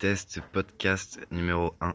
test podcast numéro 1.